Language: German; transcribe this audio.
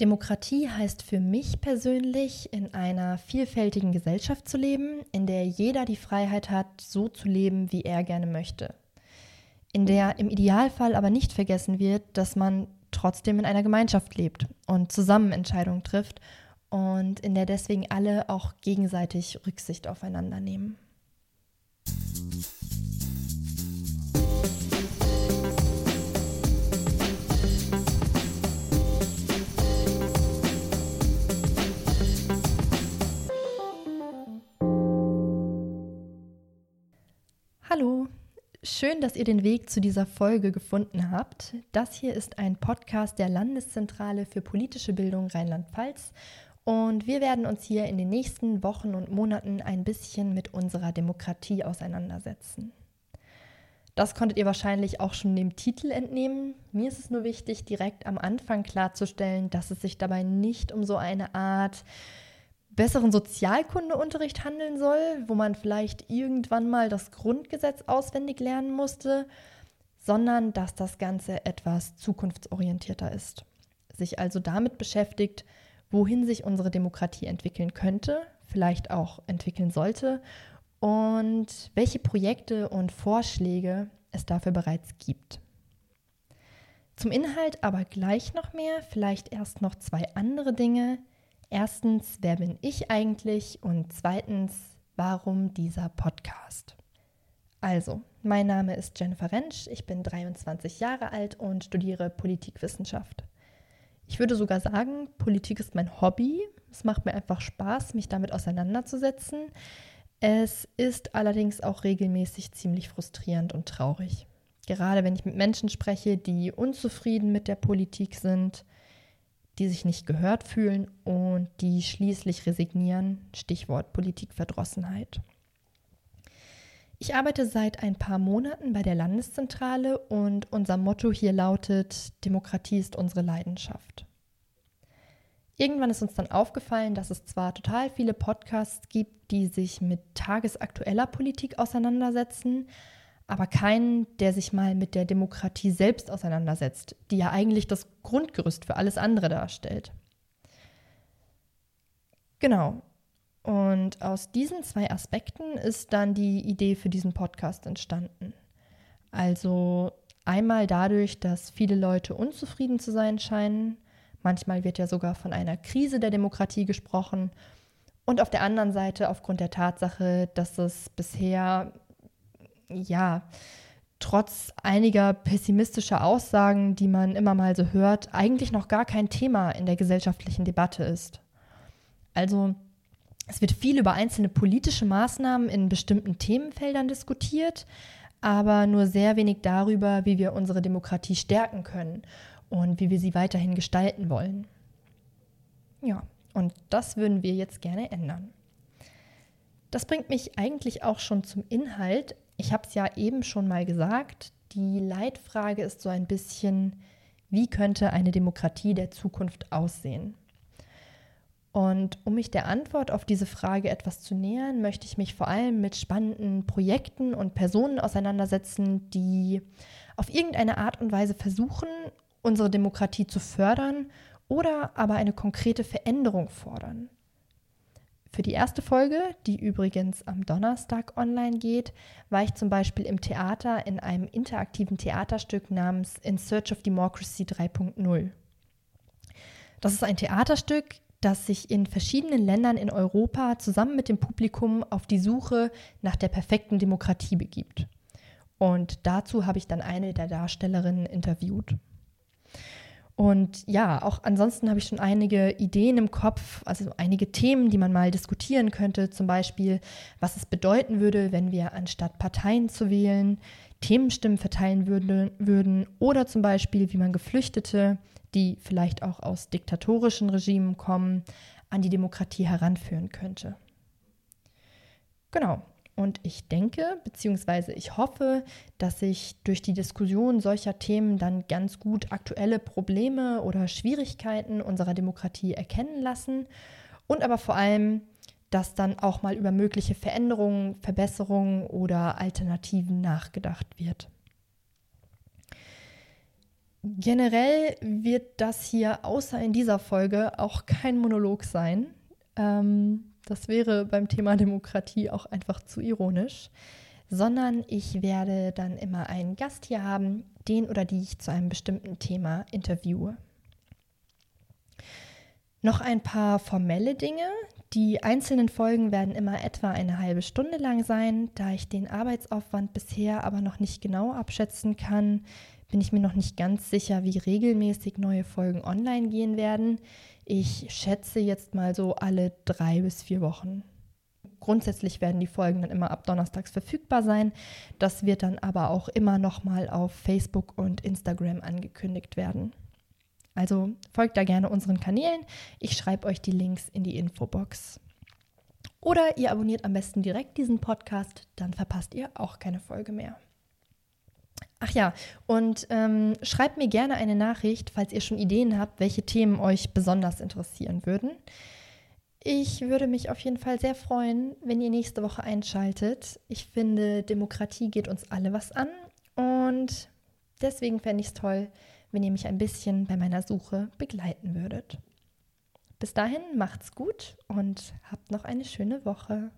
Demokratie heißt für mich persönlich, in einer vielfältigen Gesellschaft zu leben, in der jeder die Freiheit hat, so zu leben, wie er gerne möchte. In der im Idealfall aber nicht vergessen wird, dass man trotzdem in einer Gemeinschaft lebt und zusammen Entscheidungen trifft und in der deswegen alle auch gegenseitig Rücksicht aufeinander nehmen. Hallo, schön, dass ihr den Weg zu dieser Folge gefunden habt. Das hier ist ein Podcast der Landeszentrale für politische Bildung Rheinland-Pfalz und wir werden uns hier in den nächsten Wochen und Monaten ein bisschen mit unserer Demokratie auseinandersetzen. Das konntet ihr wahrscheinlich auch schon dem Titel entnehmen. Mir ist es nur wichtig, direkt am Anfang klarzustellen, dass es sich dabei nicht um so eine Art besseren Sozialkundeunterricht handeln soll, wo man vielleicht irgendwann mal das Grundgesetz auswendig lernen musste, sondern dass das Ganze etwas zukunftsorientierter ist. Sich also damit beschäftigt, wohin sich unsere Demokratie entwickeln könnte, vielleicht auch entwickeln sollte und welche Projekte und Vorschläge es dafür bereits gibt. Zum Inhalt aber gleich noch mehr, vielleicht erst noch zwei andere Dinge, Erstens, wer bin ich eigentlich? Und zweitens, warum dieser Podcast? Also, mein Name ist Jennifer Rentsch, ich bin 23 Jahre alt und studiere Politikwissenschaft. Ich würde sogar sagen, Politik ist mein Hobby. Es macht mir einfach Spaß, mich damit auseinanderzusetzen. Es ist allerdings auch regelmäßig ziemlich frustrierend und traurig. Gerade wenn ich mit Menschen spreche, die unzufrieden mit der Politik sind, die sich nicht gehört fühlen und die schließlich resignieren. Stichwort Politikverdrossenheit. Ich arbeite seit ein paar Monaten bei der Landeszentrale und unser Motto hier lautet, Demokratie ist unsere Leidenschaft. Irgendwann ist uns dann aufgefallen, dass es zwar total viele Podcasts gibt, die sich mit tagesaktueller Politik auseinandersetzen, aber keinen, der sich mal mit der Demokratie selbst auseinandersetzt, die ja eigentlich das Grundgerüst für alles andere darstellt. Genau. Und aus diesen zwei Aspekten ist dann die Idee für diesen Podcast entstanden. Also einmal dadurch, dass viele Leute unzufrieden zu sein scheinen. Manchmal wird ja sogar von einer Krise der Demokratie gesprochen. Und auf der anderen Seite aufgrund der Tatsache, dass es bisher ja, trotz einiger pessimistischer Aussagen, die man immer mal so hört, eigentlich noch gar kein Thema in der gesellschaftlichen Debatte ist. Also es wird viel über einzelne politische Maßnahmen in bestimmten Themenfeldern diskutiert, aber nur sehr wenig darüber, wie wir unsere Demokratie stärken können und wie wir sie weiterhin gestalten wollen. Ja, und das würden wir jetzt gerne ändern. Das bringt mich eigentlich auch schon zum Inhalt, ich habe es ja eben schon mal gesagt, die Leitfrage ist so ein bisschen, wie könnte eine Demokratie der Zukunft aussehen? Und um mich der Antwort auf diese Frage etwas zu nähern, möchte ich mich vor allem mit spannenden Projekten und Personen auseinandersetzen, die auf irgendeine Art und Weise versuchen, unsere Demokratie zu fördern oder aber eine konkrete Veränderung fordern. Für die erste Folge, die übrigens am Donnerstag online geht, war ich zum Beispiel im Theater in einem interaktiven Theaterstück namens In Search of Democracy 3.0. Das ist ein Theaterstück, das sich in verschiedenen Ländern in Europa zusammen mit dem Publikum auf die Suche nach der perfekten Demokratie begibt. Und dazu habe ich dann eine der Darstellerinnen interviewt. Und ja, auch ansonsten habe ich schon einige Ideen im Kopf, also einige Themen, die man mal diskutieren könnte. Zum Beispiel, was es bedeuten würde, wenn wir anstatt Parteien zu wählen, Themenstimmen verteilen würde, würden. Oder zum Beispiel, wie man Geflüchtete, die vielleicht auch aus diktatorischen Regimen kommen, an die Demokratie heranführen könnte. Genau. Und ich denke, beziehungsweise ich hoffe, dass sich durch die Diskussion solcher Themen dann ganz gut aktuelle Probleme oder Schwierigkeiten unserer Demokratie erkennen lassen und aber vor allem, dass dann auch mal über mögliche Veränderungen, Verbesserungen oder Alternativen nachgedacht wird. Generell wird das hier außer in dieser Folge auch kein Monolog sein. Ähm, das wäre beim Thema Demokratie auch einfach zu ironisch, sondern ich werde dann immer einen Gast hier haben, den oder die ich zu einem bestimmten Thema interviewe. Noch ein paar formelle Dinge. Die einzelnen Folgen werden immer etwa eine halbe Stunde lang sein. Da ich den Arbeitsaufwand bisher aber noch nicht genau abschätzen kann, bin ich mir noch nicht ganz sicher, wie regelmäßig neue Folgen online gehen werden. Ich schätze jetzt mal so alle drei bis vier Wochen. Grundsätzlich werden die Folgen dann immer ab Donnerstags verfügbar sein. Das wird dann aber auch immer noch mal auf Facebook und Instagram angekündigt werden. Also folgt da gerne unseren Kanälen. Ich schreibe euch die Links in die Infobox. Oder ihr abonniert am besten direkt diesen Podcast, dann verpasst ihr auch keine Folge mehr. Ach ja, und ähm, schreibt mir gerne eine Nachricht, falls ihr schon Ideen habt, welche Themen euch besonders interessieren würden. Ich würde mich auf jeden Fall sehr freuen, wenn ihr nächste Woche einschaltet. Ich finde, Demokratie geht uns alle was an und deswegen fände ich es toll, wenn ihr mich ein bisschen bei meiner Suche begleiten würdet. Bis dahin macht's gut und habt noch eine schöne Woche.